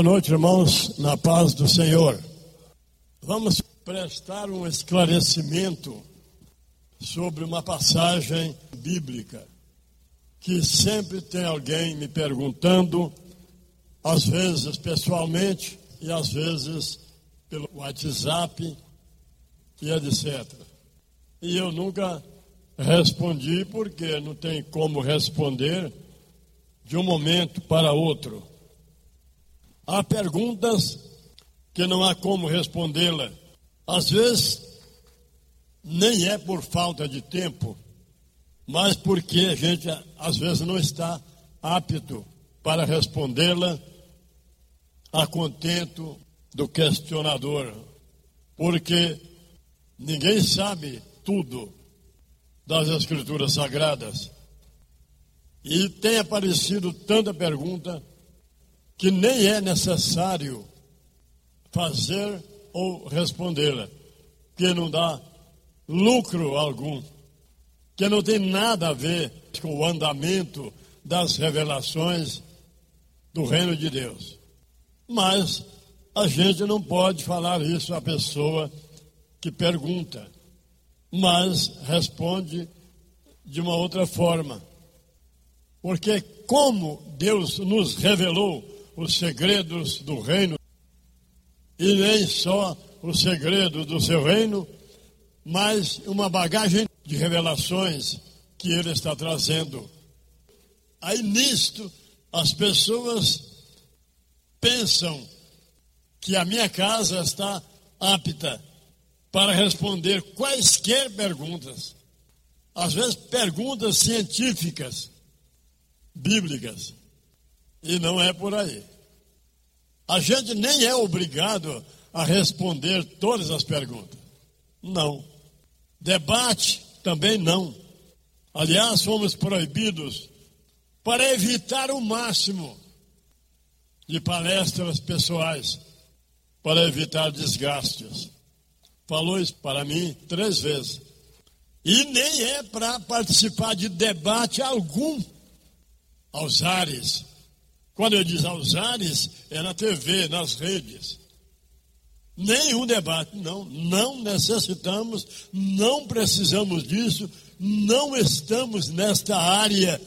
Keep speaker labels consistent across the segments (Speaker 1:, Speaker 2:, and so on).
Speaker 1: Boa noite, irmãos, na paz do Senhor. Vamos prestar um esclarecimento sobre uma passagem bíblica que sempre tem alguém me perguntando, às vezes pessoalmente e às vezes pelo WhatsApp e etc. E eu nunca respondi porque não tem como responder de um momento para outro. Há perguntas que não há como respondê-la. Às vezes, nem é por falta de tempo, mas porque a gente, às vezes, não está apto para respondê-la a contento do questionador. Porque ninguém sabe tudo das Escrituras Sagradas. E tem aparecido tanta pergunta que nem é necessário fazer ou respondê-la, que não dá lucro algum, que não tem nada a ver com o andamento das revelações do reino de Deus. Mas a gente não pode falar isso à pessoa que pergunta, mas responde de uma outra forma. Porque como Deus nos revelou os segredos do reino, e nem só os segredos do seu reino, mas uma bagagem de revelações que ele está trazendo. Aí nisto, as pessoas pensam que a minha casa está apta para responder quaisquer perguntas. Às vezes, perguntas científicas, bíblicas. E não é por aí. A gente nem é obrigado a responder todas as perguntas. Não. Debate também não. Aliás, fomos proibidos para evitar o máximo de palestras pessoais, para evitar desgastes. Falou isso para mim três vezes. E nem é para participar de debate algum aos ares quando eu diz aos ares, é na TV, nas redes. Nenhum debate, não. Não necessitamos, não precisamos disso, não estamos nesta área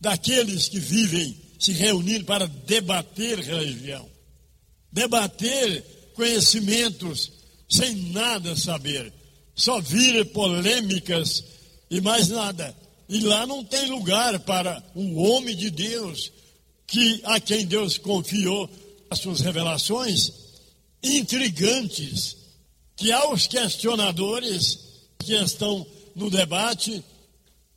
Speaker 1: daqueles que vivem se reunindo para debater religião, debater conhecimentos sem nada saber, só vir polêmicas e mais nada. E lá não tem lugar para um homem de Deus que a quem Deus confiou as suas revelações intrigantes, que aos questionadores que estão no debate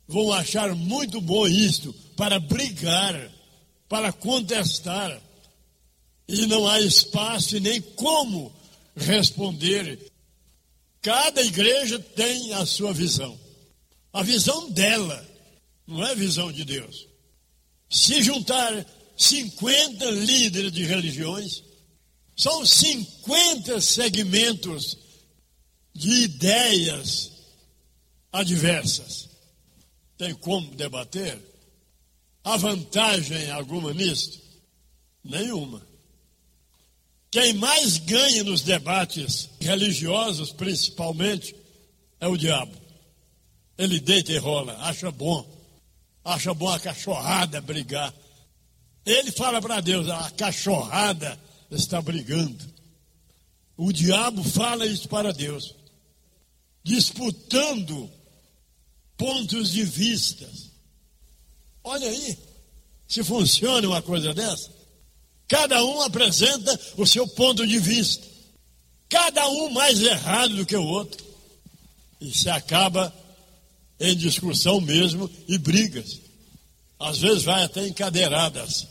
Speaker 1: vão achar muito bom isto para brigar, para contestar. E não há espaço nem como responder. Cada igreja tem a sua visão. A visão dela, não é a visão de Deus. Se juntar 50 líderes de religiões, são 50 segmentos de ideias adversas. Tem como debater? Há vantagem alguma nisto? Nenhuma. Quem mais ganha nos debates religiosos, principalmente, é o diabo. Ele deita e rola, acha bom. Acha bom a cachorrada brigar. Ele fala para Deus: a cachorrada está brigando. O diabo fala isso para Deus, disputando pontos de vista. Olha aí, se funciona uma coisa dessa. Cada um apresenta o seu ponto de vista. Cada um mais errado do que o outro. E se acaba em discussão mesmo e brigas. Às vezes vai até em cadeiradas.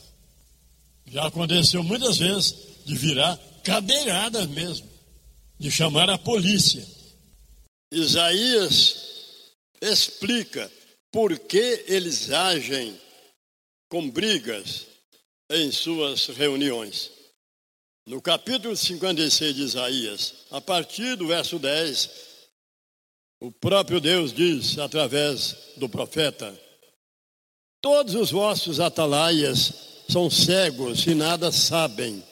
Speaker 1: Já aconteceu muitas vezes de virar cadeiradas mesmo, de chamar a polícia. Isaías explica por que eles agem com brigas em suas reuniões. No capítulo 56 de Isaías, a partir do verso 10, o próprio Deus diz através do profeta: Todos os vossos atalaias são cegos e nada sabem.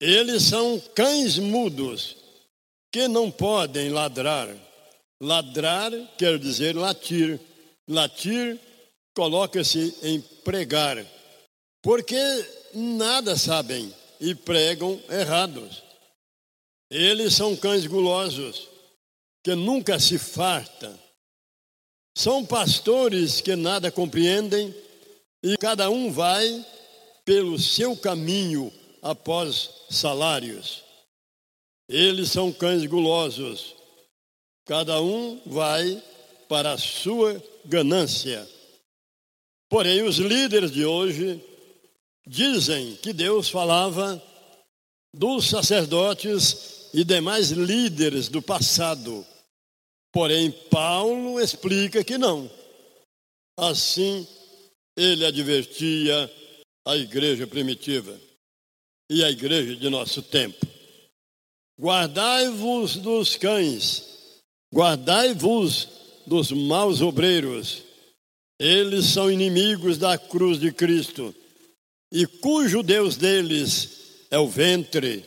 Speaker 1: Eles são cães mudos que não podem ladrar. Ladrar quer dizer latir. Latir coloca-se em pregar, porque nada sabem e pregam errados. Eles são cães gulosos, que nunca se fartam. São pastores que nada compreendem e cada um vai pelo seu caminho após salários. Eles são cães gulosos, cada um vai para a sua ganância. Porém, os líderes de hoje dizem que Deus falava dos sacerdotes e demais líderes do passado. Porém, Paulo explica que não. Assim, ele advertia a igreja primitiva e a igreja de nosso tempo. Guardai-vos dos cães, guardai-vos dos maus obreiros. Eles são inimigos da cruz de Cristo, e cujo Deus deles é o ventre,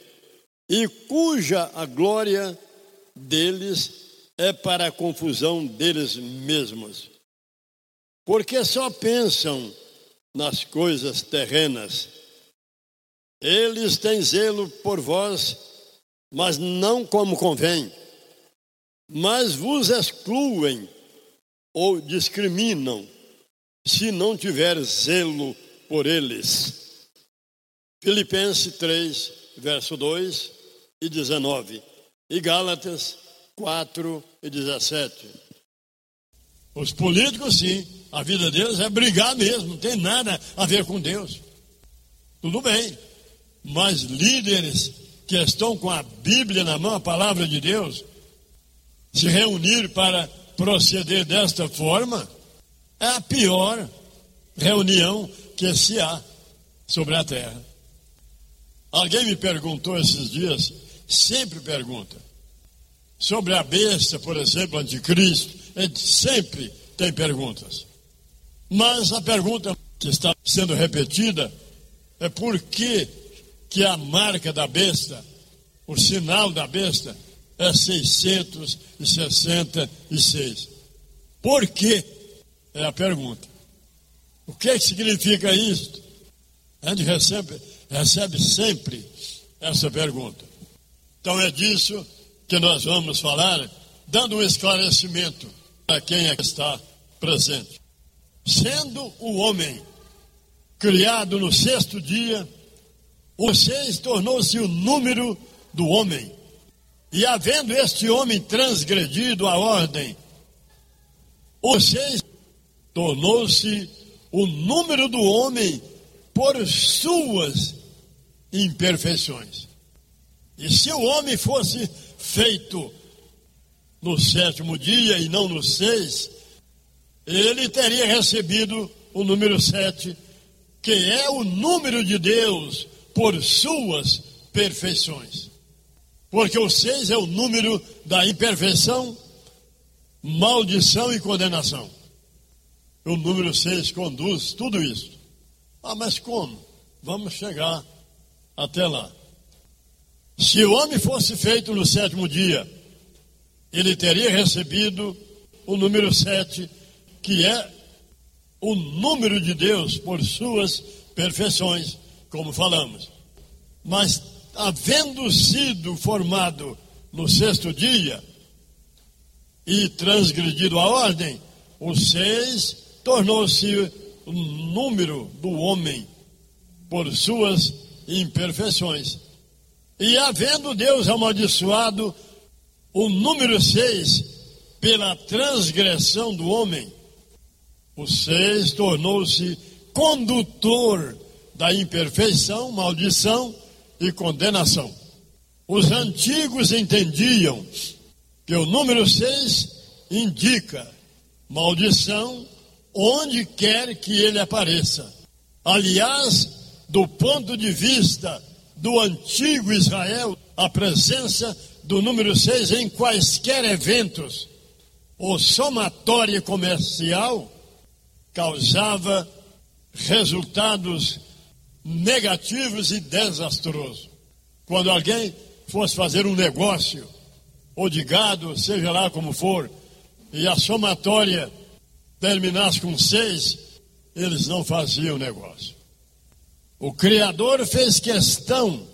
Speaker 1: e cuja a glória deles é para a confusão deles mesmos. Porque só pensam nas coisas terrenas. Eles têm zelo por vós, mas não como convém mas vos excluem ou discriminam se não tiver zelo por eles. Filipenses 3, verso 2 e 19, e Gálatas 4 e 17. Os políticos, sim, a vida deles é brigar mesmo, não tem nada a ver com Deus. Tudo bem, mas líderes que estão com a Bíblia na mão, a palavra de Deus, se reunir para proceder desta forma é a pior reunião que se há sobre a terra. Alguém me perguntou esses dias, sempre pergunta, sobre a besta, por exemplo, anticristo, sempre tem perguntas. Mas a pergunta que está sendo repetida é por que, que a marca da besta, o sinal da besta, é 666. Por quê? É a pergunta. O que, é significa isto? A gente recebe, recebe sempre essa pergunta. Então é disso que nós vamos falar, dando um esclarecimento para quem está presente. Sendo o homem criado no sexto dia, o seis tornou-se o número do homem. E havendo este homem transgredido a ordem, o seis tornou-se o número do homem por suas imperfeições. E se o homem fosse feito no sétimo dia e não no seis, ele teria recebido o número sete, que é o número de Deus por suas perfeições. Porque o seis é o número da imperfeição, maldição e condenação. O número seis conduz tudo isso. Ah, mas como? Vamos chegar até lá. Se o homem fosse feito no sétimo dia, ele teria recebido o número sete, que é o número de Deus por suas perfeições, como falamos. Mas havendo sido formado no sexto dia e transgredido a ordem, o seis tornou-se o número do homem por suas imperfeições. E havendo Deus amaldiçoado o número seis pela transgressão do homem, o seis tornou-se condutor da imperfeição, maldição, e condenação. Os antigos entendiam que o número 6 indica maldição onde quer que ele apareça. Aliás, do ponto de vista do antigo Israel, a presença do número 6 em quaisquer eventos ou somatória comercial causava resultados negativos e desastrosos. Quando alguém fosse fazer um negócio, ou de gado, seja lá como for, e a somatória terminasse com seis, eles não faziam negócio. O Criador fez questão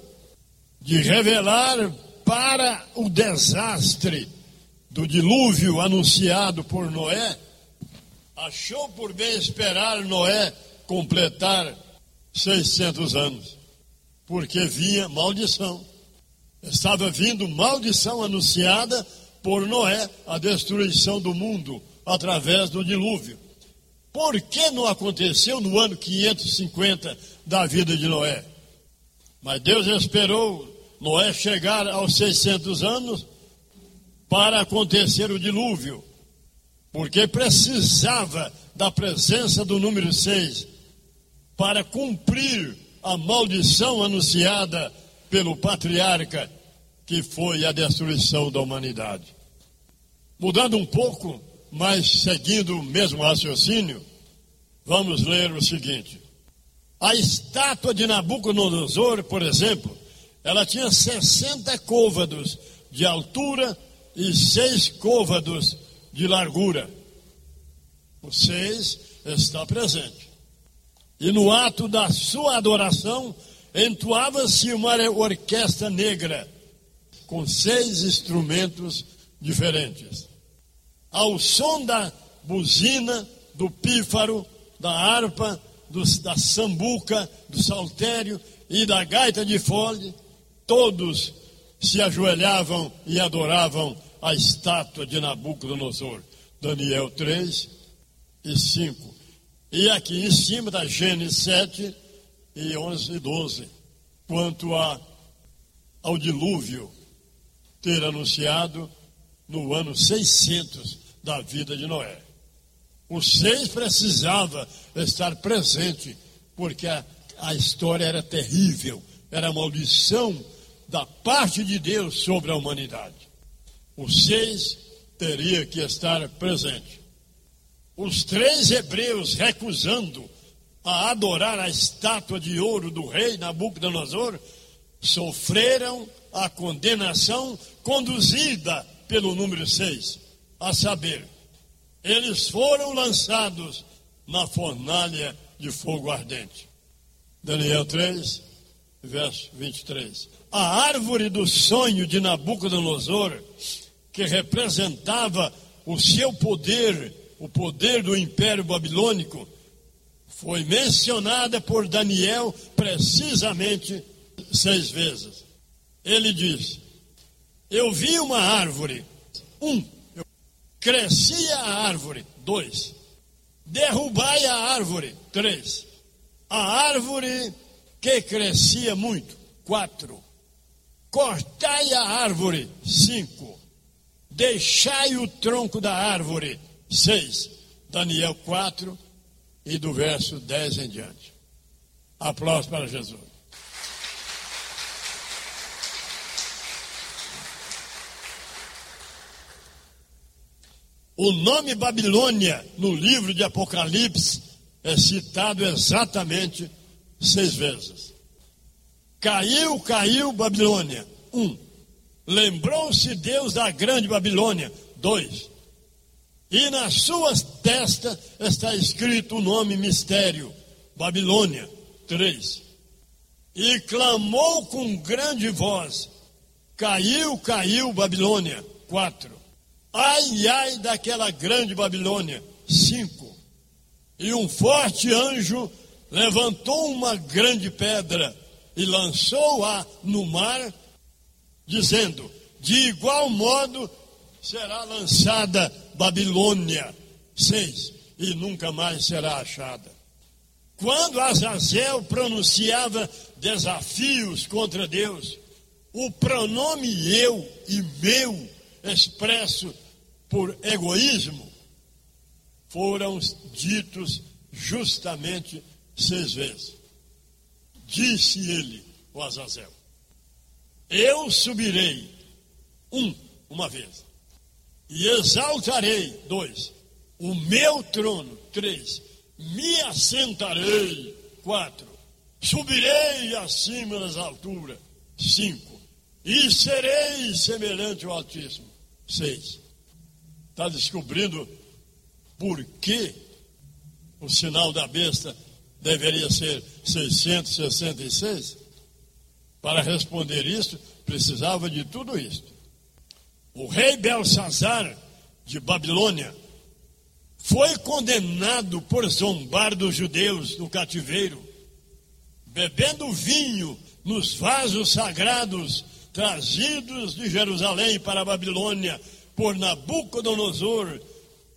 Speaker 1: de revelar para o desastre do dilúvio anunciado por Noé, achou por bem esperar Noé completar 600 anos, porque vinha maldição. Estava vindo maldição anunciada por Noé, a destruição do mundo através do dilúvio. Por que não aconteceu no ano 550 da vida de Noé? Mas Deus esperou Noé chegar aos 600 anos para acontecer o dilúvio, porque precisava da presença do número 6 para cumprir a maldição anunciada pelo patriarca, que foi a destruição da humanidade. Mudando um pouco, mas seguindo o mesmo raciocínio, vamos ler o seguinte: a estátua de Nabucodonosor, por exemplo, ela tinha 60 côvados de altura e seis côvados de largura. O seis está presente. E no ato da sua adoração, entoava-se uma orquestra negra, com seis instrumentos diferentes. Ao som da buzina, do pífaro, da harpa, do, da sambuca, do saltério e da gaita de fole, todos se ajoelhavam e adoravam a estátua de Nabucodonosor. Daniel 3 e 5. E aqui em cima da Gênesis 7 e 11 e 12. Quanto a, ao dilúvio ter anunciado no ano 600 da vida de Noé. O 6 precisava estar presente, porque a, a história era terrível, era maldição da parte de Deus sobre a humanidade. O seis teria que estar presente. Os três hebreus recusando a adorar a estátua de ouro do rei Nabucodonosor sofreram a condenação conduzida pelo número seis, a saber, eles foram lançados na fornalha de fogo ardente. Daniel 3, verso 23. A árvore do sonho de Nabucodonosor, que representava o seu poder, o poder do império babilônico, foi mencionada por Daniel precisamente seis vezes. Ele diz: Eu vi uma árvore, um, crescia a árvore, dois, derrubai a árvore, três, a árvore que crescia muito. Quatro. Cortai a árvore. Cinco. Deixai o tronco da árvore. Seis. Daniel 4 e do verso 10 em diante. Aplausos para Jesus. O nome Babilônia no livro de Apocalipse é citado exatamente seis vezes. Caiu, caiu Babilônia. Um. Lembrou-se Deus da grande Babilônia. Dois. E na sua testa está escrito o nome mistério, Babilônia. Três. E clamou com grande voz: Caiu, caiu Babilônia. Quatro. Ai, ai daquela grande Babilônia. Cinco. E um forte anjo levantou uma grande pedra e lançou-a no mar, dizendo: De igual modo será lançada Babilônia. Seis. E nunca mais será achada. Quando Azazel pronunciava desafios contra Deus, o pronome eu e meu, expresso por egoísmo, foram ditos justamente seis vezes. Disse ele, o Azazel: Eu subirei, um, uma vez, e exaltarei, dois, o meu trono, três, me assentarei, quatro, subirei acima das alturas, 5. E serei semelhante ao Altíssimo. 6. Está descobrindo por que o sinal da besta deveria ser 666? Para responder isso, precisava de tudo isso. O rei Belsazar de Babilônia foi condenado por zombar dos judeus no cativeiro, bebendo vinho nos vasos sagrados trazidos de Jerusalém para a Babilônia por Nabucodonosor,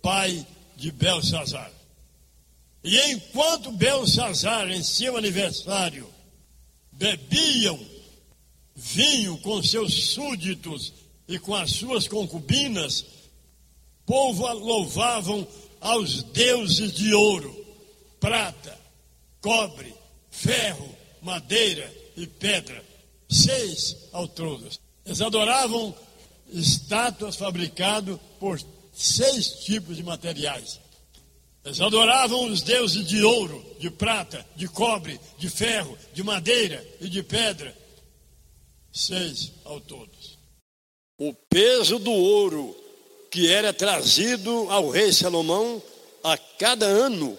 Speaker 1: pai de Belsazar. E enquanto Belsazar, em seu aniversário, bebiam vinho com seus súditos e com as suas concubinas, povo louvavam aos deuses de ouro, prata, cobre, ferro, madeira e pedra, seis ao Eles adoravam estátuas fabricadas por seis tipos de materiais. Eles adoravam os deuses de ouro, de prata, de cobre, de ferro, de madeira e de pedra. Seis ao todos. O peso do ouro que era trazido ao rei Salomão a cada ano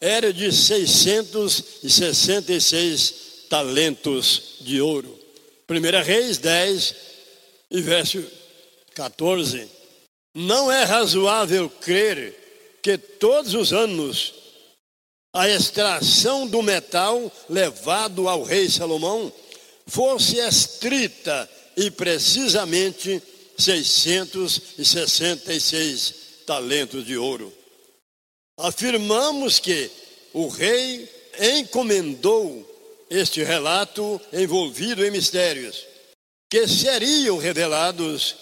Speaker 1: era de 666 talentos de ouro. 1 Reis 10 e verso 14. Não é razoável crer que todos os anos a extração do metal levado ao rei Salomão fosse estrita e precisamente 666 talentos de ouro. Afirmamos que o rei encomendou este relato envolvido em mistérios que seriam revelados,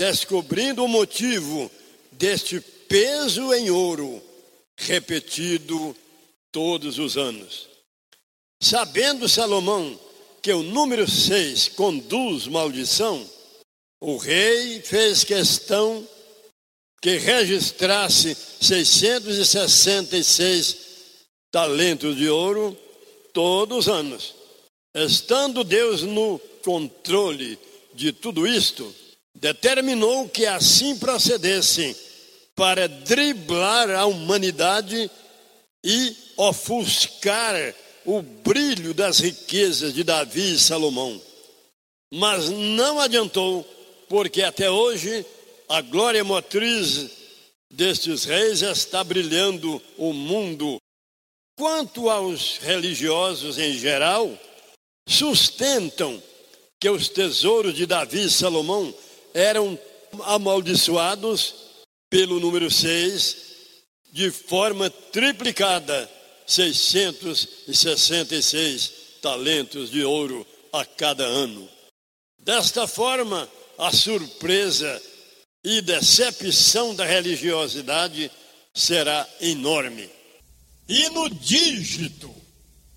Speaker 1: descobrindo o motivo deste peso em ouro repetido todos os anos. Sabendo Salomão que o número 6 conduz maldição, o rei fez questão que registrasse 666 talentos de ouro todos os anos. Estando Deus no controle de tudo isto, determinou que assim procedessem para driblar a humanidade e ofuscar o brilho das riquezas de Davi e Salomão. Mas não adiantou, porque até hoje a glória motriz destes reis está brilhando o mundo. Quanto aos religiosos em geral, sustentam que os tesouros de Davi e Salomão eram amaldiçoados pelo número 6 de forma triplicada 666 talentos de ouro a cada ano. Desta forma, a surpresa e decepção da religiosidade será enorme. E no dígito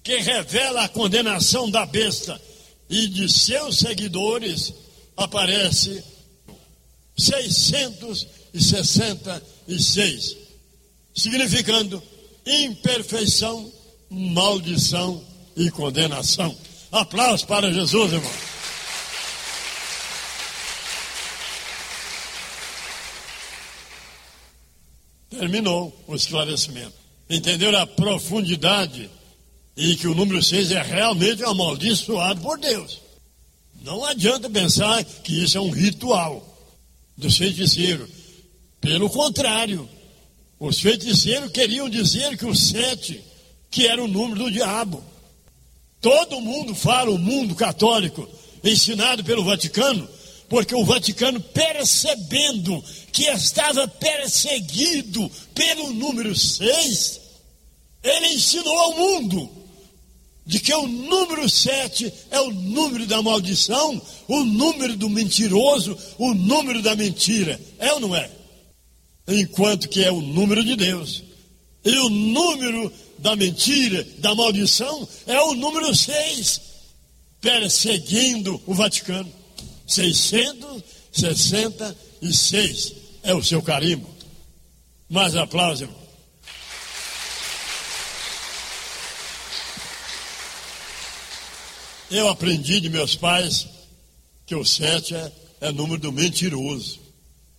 Speaker 1: que revela a condenação da besta e de seus seguidores, aparece 666, significando imperfeição, maldição e condenação. Aplausos para Jesus, irmão. Terminou o esclarecimento. Entenderam a profundidade e que o número 6 é realmente amaldiçoado por Deus. Não adianta pensar que isso é um ritual dos feiticeiros. Pelo contrário, os feiticeiros queriam dizer que o 7, que era o número do diabo. Todo mundo fala, o mundo católico, ensinado pelo Vaticano, porque o Vaticano, percebendo que estava perseguido pelo número 6, ele ensinou ao mundo de que o número 7 é o número da maldição, o número do mentiroso, o número da mentira. É ou não é? Enquanto que é o número de Deus. E o número da mentira, da maldição, é o número 6, perseguindo o Vaticano. 666 é o seu carimbo. Mais aplausos, irmão. Eu aprendi de meus pais que o sete é, é número do mentiroso,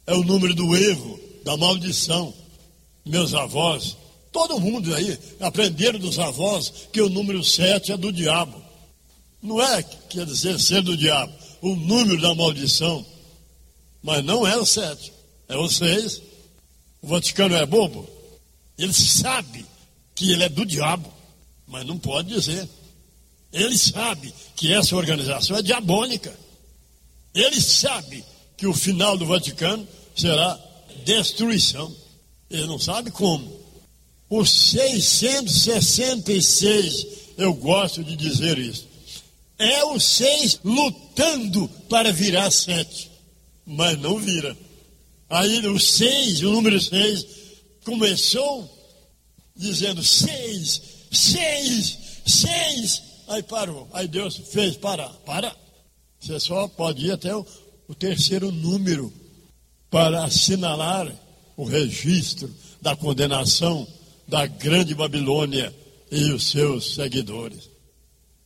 Speaker 1: é o número do erro, da maldição. Meus avós, todo mundo aí, aprenderam dos avós que o número sete é do diabo. Não é, quer dizer, ser do diabo, o número da maldição. Mas não é o sete, é o seis. O Vaticano é bobo. Ele sabe que ele é do diabo, mas não pode dizer. Ele sabe que essa organização é diabólica. Ele sabe que o final do Vaticano será destruição. Ele não sabe como. Os 666, eu gosto de dizer isso, é o 6 lutando para virar 7, mas não vira. Aí o 6, o número 6, começou dizendo 6, 6, 6, Aí parou. Aí Deus fez parar. Para. Você só pode ir até o, o terceiro número para assinalar o registro da condenação da grande Babilônia e os seus seguidores.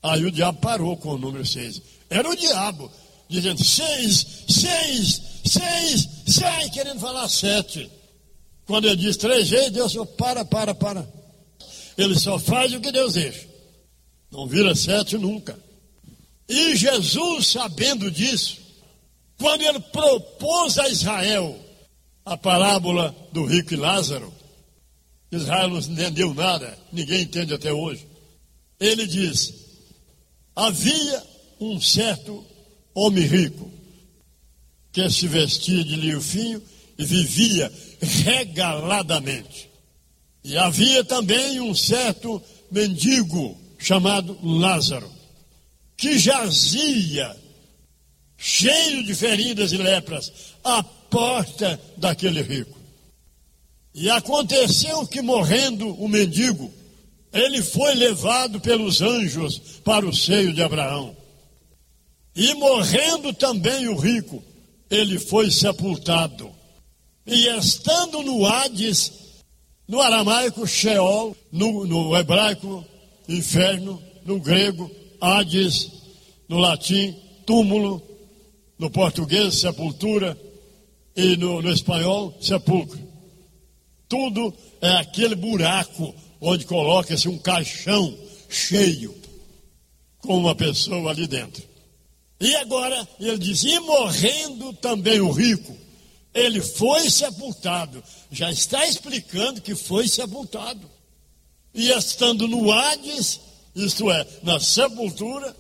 Speaker 1: Aí o diabo parou com o número 6. Era o diabo, dizendo seis, seis, seis, seis, querendo falar sete. Quando ele diz três vezes, Deus falou, para, para, para. Ele só faz o que Deus deixa. Não vira sete nunca. E Jesus, sabendo disso, quando ele propôs a Israel a parábola do rico e Lázaro, Israel não entendeu nada, ninguém entende até hoje. Ele diz: havia um certo homem rico que se vestia de linho fino e vivia regaladamente. E havia também um certo mendigo chamado Lázaro, que jazia, cheio de feridas e lepras, à porta daquele rico. E aconteceu que, morrendo o mendigo, ele foi levado pelos anjos para o seio de Abraão. E morrendo também o rico, ele foi sepultado. E estando no Hades, no aramaico Sheol, no, no hebraico inferno, no grego, Hades, no latim, túmulo, no português, sepultura, e no, no espanhol, sepulcro. Tudo é aquele buraco onde coloca-se um caixão cheio, com uma pessoa ali dentro. E agora ele diz: e morrendo também o rico, ele foi sepultado. Já está explicando que foi sepultado e estando no Hades, isto é, na sepultura,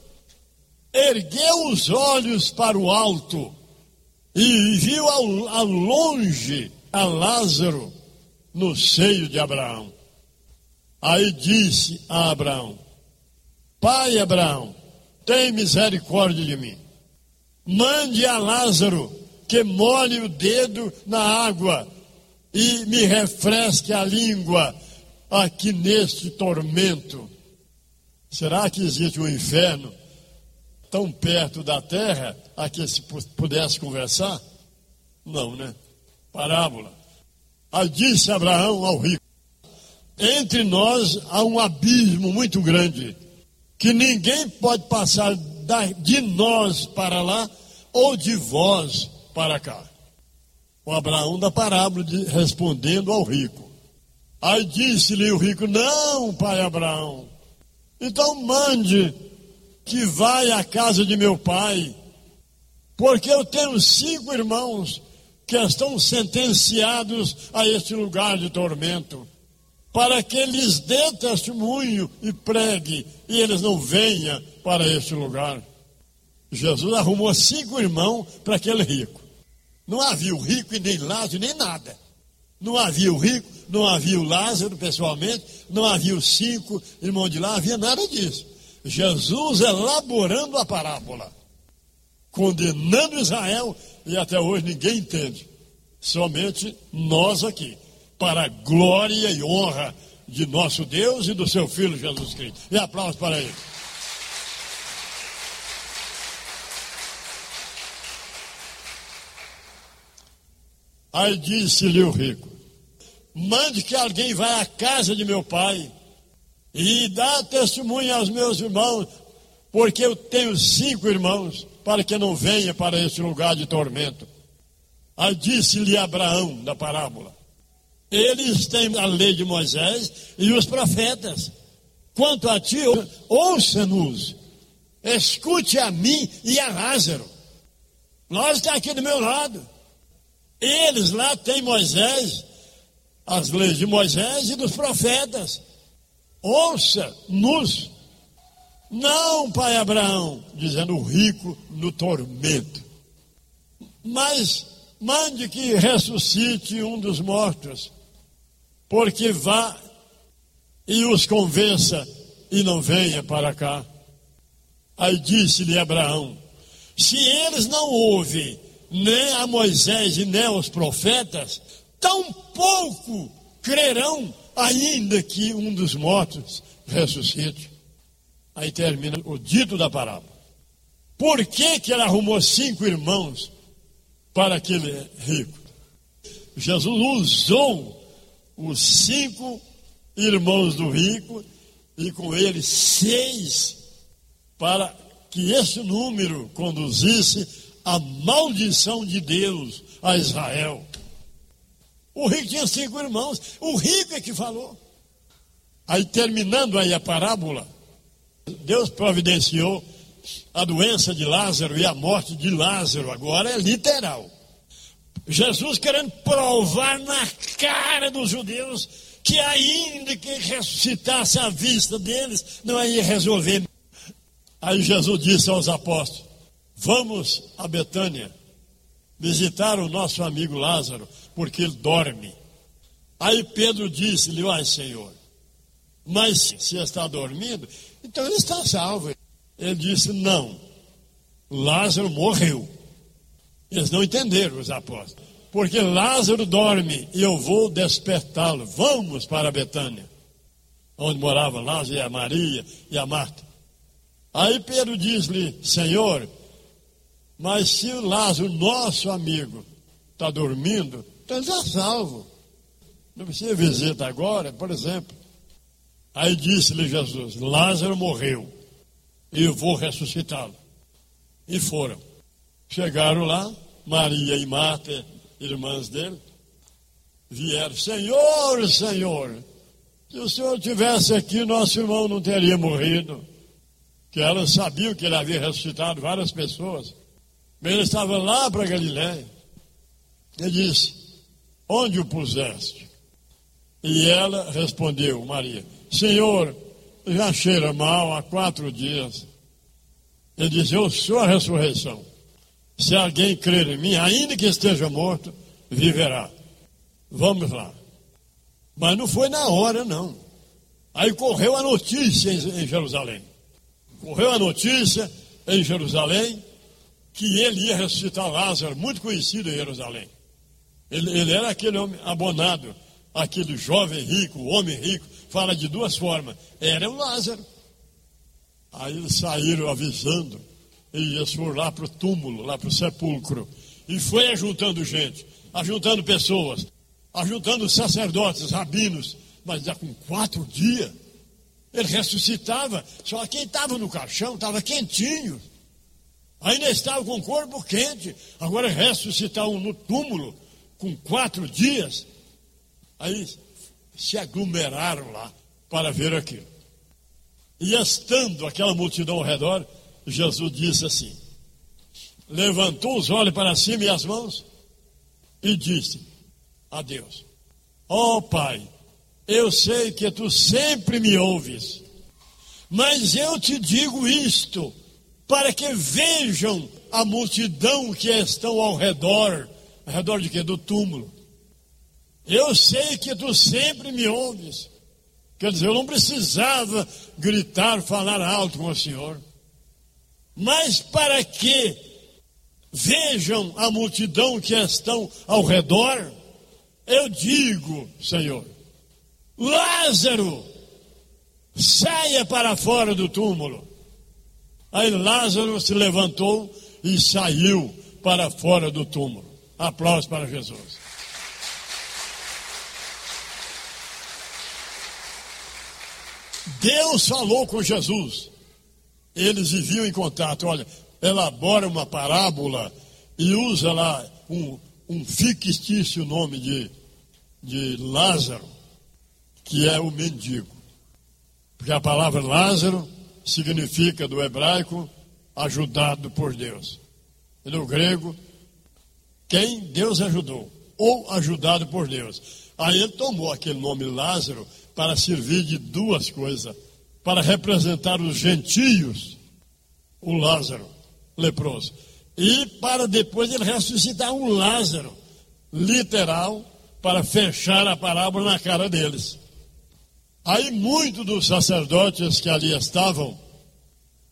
Speaker 1: ergueu os olhos para o alto e viu ao, ao longe a Lázaro no seio de Abraão. Aí disse a Abraão: Pai Abraão, tem misericórdia de mim. Mande a Lázaro que molhe o dedo na água e me refresque a língua aqui neste tormento? Será que existe um inferno tão perto da terra a que se pudesse conversar? Não, né? Parábola. Aí disse Abraão ao rico: Entre nós há um abismo muito grande, que ninguém pode passar de nós para lá ou de vós para cá. O Abraão da parábola de, respondendo ao rico. Aí disse-lhe o rico: Não, pai Abraão, então mande que vá à casa de meu pai, porque eu tenho cinco irmãos que estão sentenciados a este lugar de tormento, para que eles dê testemunho e pregue, e eles não venham para este lugar. Jesus arrumou cinco irmãos para aquele rico. Não havia o rico e nem Lázaro, nem nada. Não havia o rico, não havia o Lázaro pessoalmente, não havia os cinco irmãos de lá, havia nada disso. Jesus elaborando a parábola, condenando Israel, e até hoje ninguém entende. Somente nós aqui, para a glória e honra de nosso Deus e do seu Filho Jesus Cristo. E aplausos para ele. Aí disse-lhe o rico: Mande que alguém vá à casa de meu pai e dá testemunho aos meus irmãos porque eu tenho cinco irmãos, para que não venha para este lugar de tormento. Aí disse-lhe Abraão, da parábola: Eles têm a lei de Moisés e os profetas. Quanto a ti, ouça-nos, escute a mim e a Lázaro. Nós está aqui do meu lado. Eles lá têm Moisés, as leis de Moisés e dos profetas. Ouça-nos. Não, pai Abraão, dizendo o rico no tormento. Mas mande que ressuscite um dos mortos, porque vá e os convença e não venha para cá. Aí disse-lhe Abraão: se eles não ouvem nem a Moisés e nem aos profetas, tão pouco crerão, ainda que um dos mortos ressuscite. Aí termina o dito da parábola. Por que, que ele arrumou cinco irmãos para aquele rico? Jesus usou os cinco irmãos do rico e com ele seis para que esse número conduzisse a maldição de Deus a Israel. O rico tinha cinco irmãos, o rico é que falou. Aí terminando aí a parábola, Deus providenciou a doença de Lázaro e a morte de Lázaro, agora é literal. Jesus querendo provar na cara dos judeus que ainda que ressuscitasse a vista deles, não ia resolver. Aí Jesus disse aos apóstolos: Vamos a Betânia visitar o nosso amigo Lázaro, porque ele dorme. Aí Pedro disse-lhe: Ai, Senhor, mas se está dormindo, então ele está salvo. Ele disse: Não, Lázaro morreu. Eles não entenderam, os apóstolos. Porque Lázaro dorme e eu vou despertá-lo. Vamos para Betânia, onde morava Lázaro e a Maria e a Marta. Aí Pedro diz-lhe: Senhor, mas se o Lázaro, nosso amigo, está dormindo, então está salvo. Não precisa visita agora, por exemplo. Aí disse-lhe Jesus: Lázaro morreu e eu vou ressuscitá-lo. E foram. Chegaram lá, Maria e Marta, irmãs dele, vieram: Senhor, Senhor, se o Senhor tivesse aqui, nosso irmão não teria morrido. Que elas sabiam que ele havia ressuscitado várias pessoas. Ele estava lá para Galiléia. Ele disse: Onde o puseste? E ela respondeu, Maria: Senhor, já cheira mal há quatro dias. Ele disse: Eu sou a ressurreição. Se alguém crer em mim, ainda que esteja morto, viverá. Vamos lá. Mas não foi na hora, não. Aí correu a notícia em Jerusalém. Correu a notícia em Jerusalém que ele ia ressuscitar Lázaro, muito conhecido em Jerusalém. Ele, ele era aquele homem abonado, aquele jovem rico, homem rico, fala de duas formas. Era o Lázaro. Aí eles saíram avisando, e eles foram lá para o túmulo, lá para o sepulcro, e foi ajuntando gente, ajuntando pessoas, ajuntando sacerdotes, rabinos, mas já com quatro dias. Ele ressuscitava, só quem estava no caixão estava quentinho. Ainda estava com o corpo quente. Agora ressuscitar um no túmulo com quatro dias. Aí se aglomeraram lá para ver aquilo. E estando aquela multidão ao redor, Jesus disse assim: levantou os olhos para cima e as mãos e disse a Deus: Ó oh, Pai, eu sei que tu sempre me ouves, mas eu te digo isto para que vejam a multidão que estão ao redor, ao redor de quê? Do túmulo. Eu sei que tu sempre me ouves. Quer dizer, eu não precisava gritar, falar alto com o Senhor. Mas para que vejam a multidão que estão ao redor, eu digo, Senhor, Lázaro, saia para fora do túmulo. Aí Lázaro se levantou e saiu para fora do túmulo. Aplausos para Jesus. Deus falou com Jesus eles viviam em contato. Olha, elabora uma parábola e usa lá um, um fictício nome de, de Lázaro, que é o mendigo. Porque a palavra Lázaro significa do hebraico ajudado por Deus. E no grego, quem Deus ajudou, ou ajudado por Deus. Aí ele tomou aquele nome Lázaro para servir de duas coisas: para representar os gentios, o Lázaro, leproso, e para depois ele ressuscitar um Lázaro, literal, para fechar a parábola na cara deles. Aí muitos dos sacerdotes que ali estavam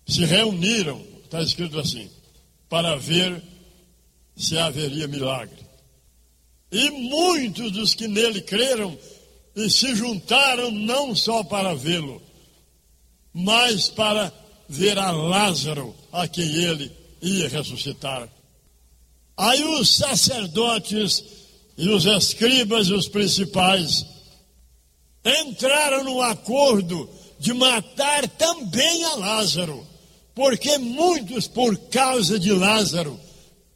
Speaker 1: se reuniram, está escrito assim, para ver se haveria milagre. E muitos dos que nele creram e se juntaram não só para vê-lo, mas para ver a Lázaro, a quem ele ia ressuscitar. Aí os sacerdotes e os escribas e os principais entraram no acordo de matar também a Lázaro, porque muitos, por causa de Lázaro,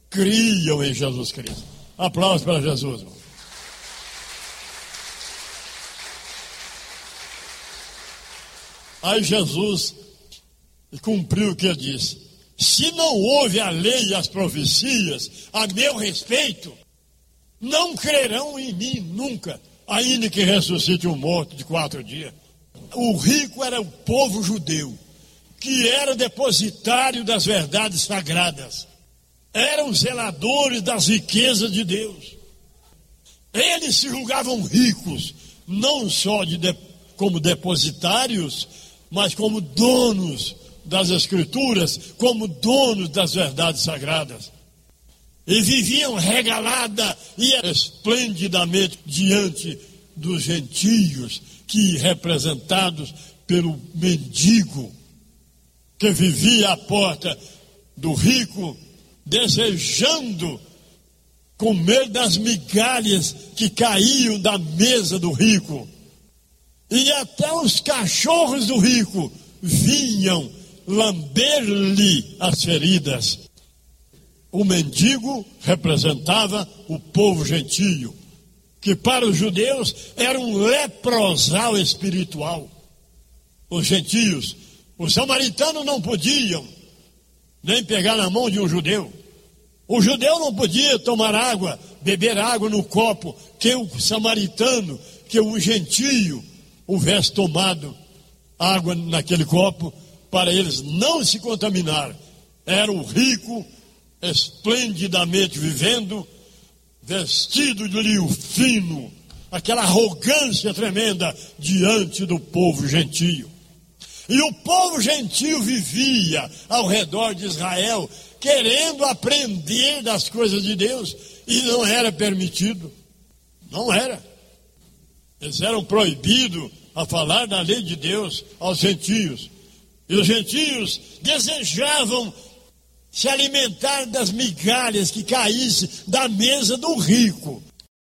Speaker 1: criam em Jesus Cristo. Aplausos para Jesus. Aí Jesus cumpriu o que ele disse. Se não houve a lei e as profecias a meu respeito, não crerão em mim nunca ainda que ressuscite um morto de quatro dias. O rico era o povo judeu, que era depositário das verdades sagradas, eram zeladores das riquezas de Deus. Eles se julgavam ricos, não só de, como depositários, mas como donos das Escrituras, como donos das verdades sagradas e viviam regalada e esplendidamente diante dos gentios, que representados pelo mendigo, que vivia à porta do rico, desejando comer das migalhas que caíam da mesa do rico. E até os cachorros do rico vinham lamber-lhe as feridas. O mendigo representava o povo gentio, que para os judeus era um leprosal espiritual. Os gentios, os samaritanos não podiam nem pegar na mão de um judeu. O judeu não podia tomar água, beber água no copo que o samaritano, que o gentio houvesse tomado água naquele copo, para eles não se contaminar. Era o rico esplendidamente vivendo, vestido de linho fino, aquela arrogância tremenda diante do povo gentio. E o povo gentio vivia ao redor de Israel, querendo aprender das coisas de Deus, e não era permitido. Não era. Eles eram proibidos a falar da lei de Deus aos gentios. E os gentios desejavam se alimentar das migalhas que caíssem da mesa do rico.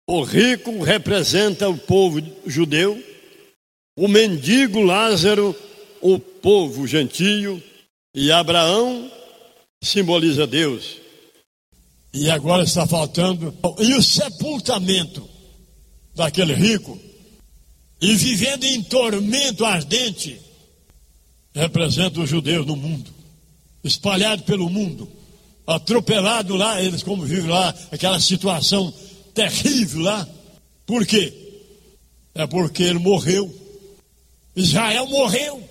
Speaker 1: O rico representa o povo judeu, o mendigo Lázaro, o povo gentio, e Abraão simboliza Deus. E agora está faltando. E o sepultamento daquele rico, e vivendo em tormento ardente, representa os judeus no mundo espalhado pelo mundo, atropelado lá, eles como vivem lá, aquela situação terrível lá. Por quê? É porque ele morreu. Israel morreu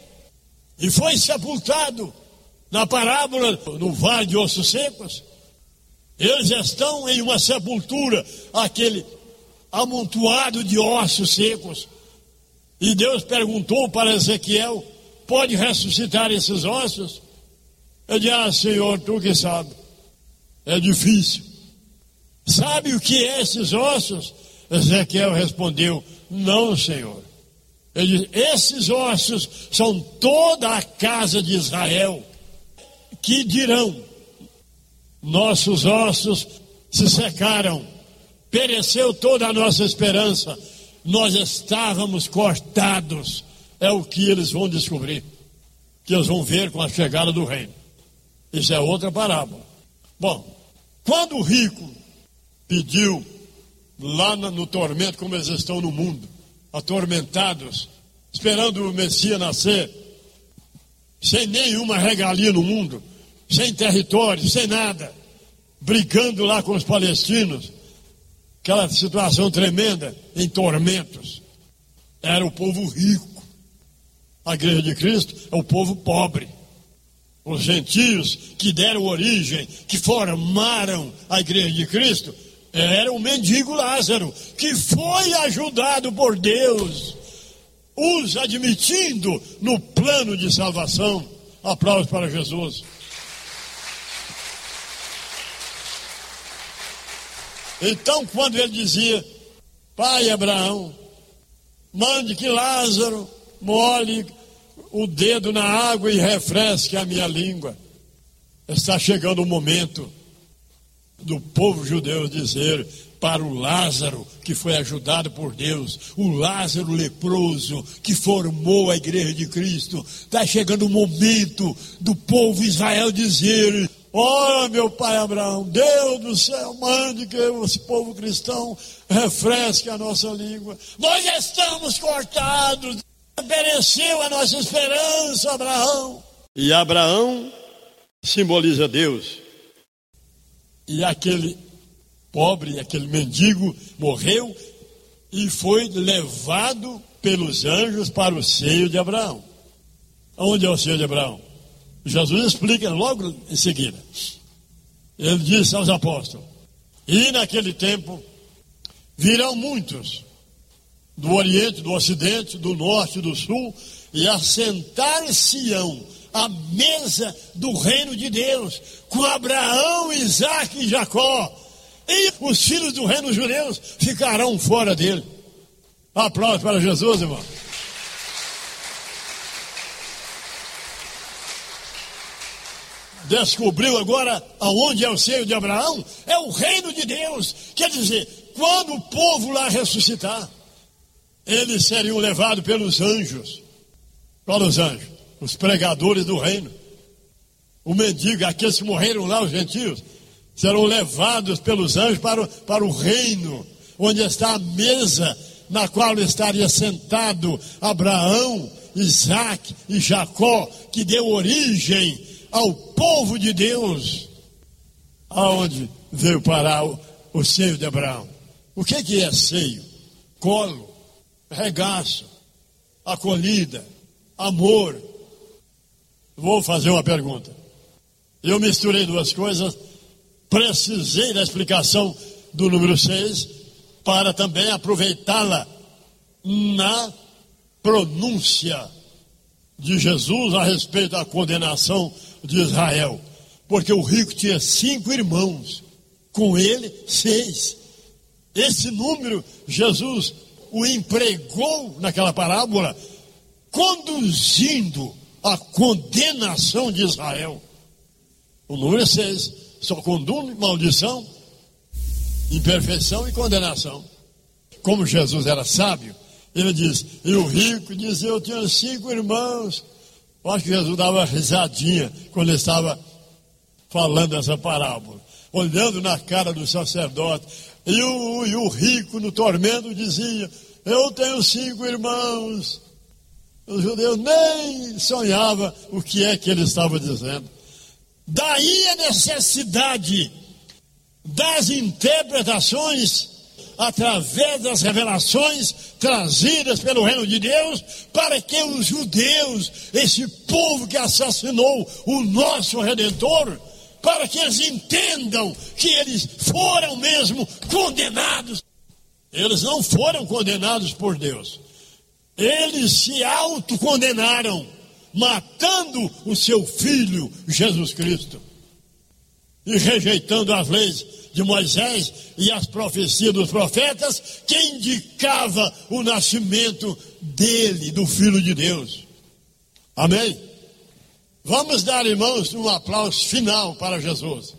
Speaker 1: e foi sepultado na parábola no vale de ossos secos. Eles estão em uma sepultura, aquele amontoado de ossos secos. E Deus perguntou para Ezequiel: pode ressuscitar esses ossos? Eu disse, ah, Senhor, tu que sabe. É difícil. Sabe o que é esses ossos? Ezequiel respondeu, não, Senhor. Ele disse, esses ossos são toda a casa de Israel, que dirão, nossos ossos se secaram, pereceu toda a nossa esperança, nós estávamos cortados, é o que eles vão descobrir que eles vão ver com a chegada do reino. Isso é outra parábola. Bom, quando o rico pediu lá no tormento, como eles estão no mundo, atormentados, esperando o Messias nascer, sem nenhuma regalia no mundo, sem território, sem nada, brigando lá com os palestinos, aquela situação tremenda, em tormentos. Era o povo rico. A igreja de Cristo é o povo pobre. Os gentios que deram origem, que formaram a igreja de Cristo, era o mendigo Lázaro, que foi ajudado por Deus, os admitindo no plano de salvação. Aplausos para Jesus. Então, quando ele dizia, Pai Abraão, mande que Lázaro molhe o dedo na água e refresque a minha língua. Está chegando o momento do povo judeu dizer para o Lázaro, que foi ajudado por Deus, o Lázaro leproso, que formou a igreja de Cristo, está chegando o momento do povo Israel dizer: Ó oh, meu pai Abraão, Deus do céu, mande que esse povo cristão refresque a nossa língua. Nós estamos cortados, pereceu a nossa esperança, Abraão. E Abraão simboliza Deus. E aquele pobre, aquele mendigo morreu e foi levado pelos anjos para o seio de Abraão. Onde é o seio de Abraão? Jesus explica logo em seguida. Ele disse aos apóstolos: E naquele tempo virão muitos do Oriente, do Ocidente, do Norte, do Sul, e assentar-se-ão a mesa do reino de Deus, com Abraão, Isaac e Jacó. E os filhos do reino judeus ficarão fora dele. Aplausos para Jesus, irmão. Descobriu agora aonde é o seio de Abraão? É o reino de Deus. Quer dizer, quando o povo lá ressuscitar, eles seriam levados pelos anjos. Qual os anjos? os pregadores do reino. O mendigo, aqueles que morreram lá, os gentios, serão levados pelos anjos para o, para o reino, onde está a mesa na qual estaria sentado Abraão, Isaac e Jacó, que deu origem ao povo de Deus. Aonde veio parar o, o seio de Abraão? O que, que é seio? Colo, regaço, acolhida, amor, Vou fazer uma pergunta. Eu misturei duas coisas, precisei da explicação do número 6 para também aproveitá-la na pronúncia de Jesus a respeito da condenação de Israel. Porque o rico tinha cinco irmãos, com ele seis. Esse número, Jesus o empregou naquela parábola, conduzindo a condenação de Israel. O número 6 só conduz maldição, imperfeição e condenação. Como Jesus era sábio, ele diz, e o rico dizia, eu tinha cinco irmãos. Eu acho que Jesus dava risadinha quando ele estava falando essa parábola. Olhando na cara do sacerdote, e o, e o rico no tormento dizia, eu tenho cinco irmãos. Os judeus nem sonhavam o que é que ele estava dizendo. Daí a necessidade das interpretações através das revelações trazidas pelo reino de Deus, para que os judeus, esse povo que assassinou o nosso redentor, para que eles entendam que eles foram mesmo condenados. Eles não foram condenados por Deus. Eles se autocondenaram, matando o seu filho Jesus Cristo e rejeitando as leis de Moisés e as profecias dos profetas que indicava o nascimento dele, do filho de Deus. Amém? Vamos dar, irmãos, um aplauso final para Jesus.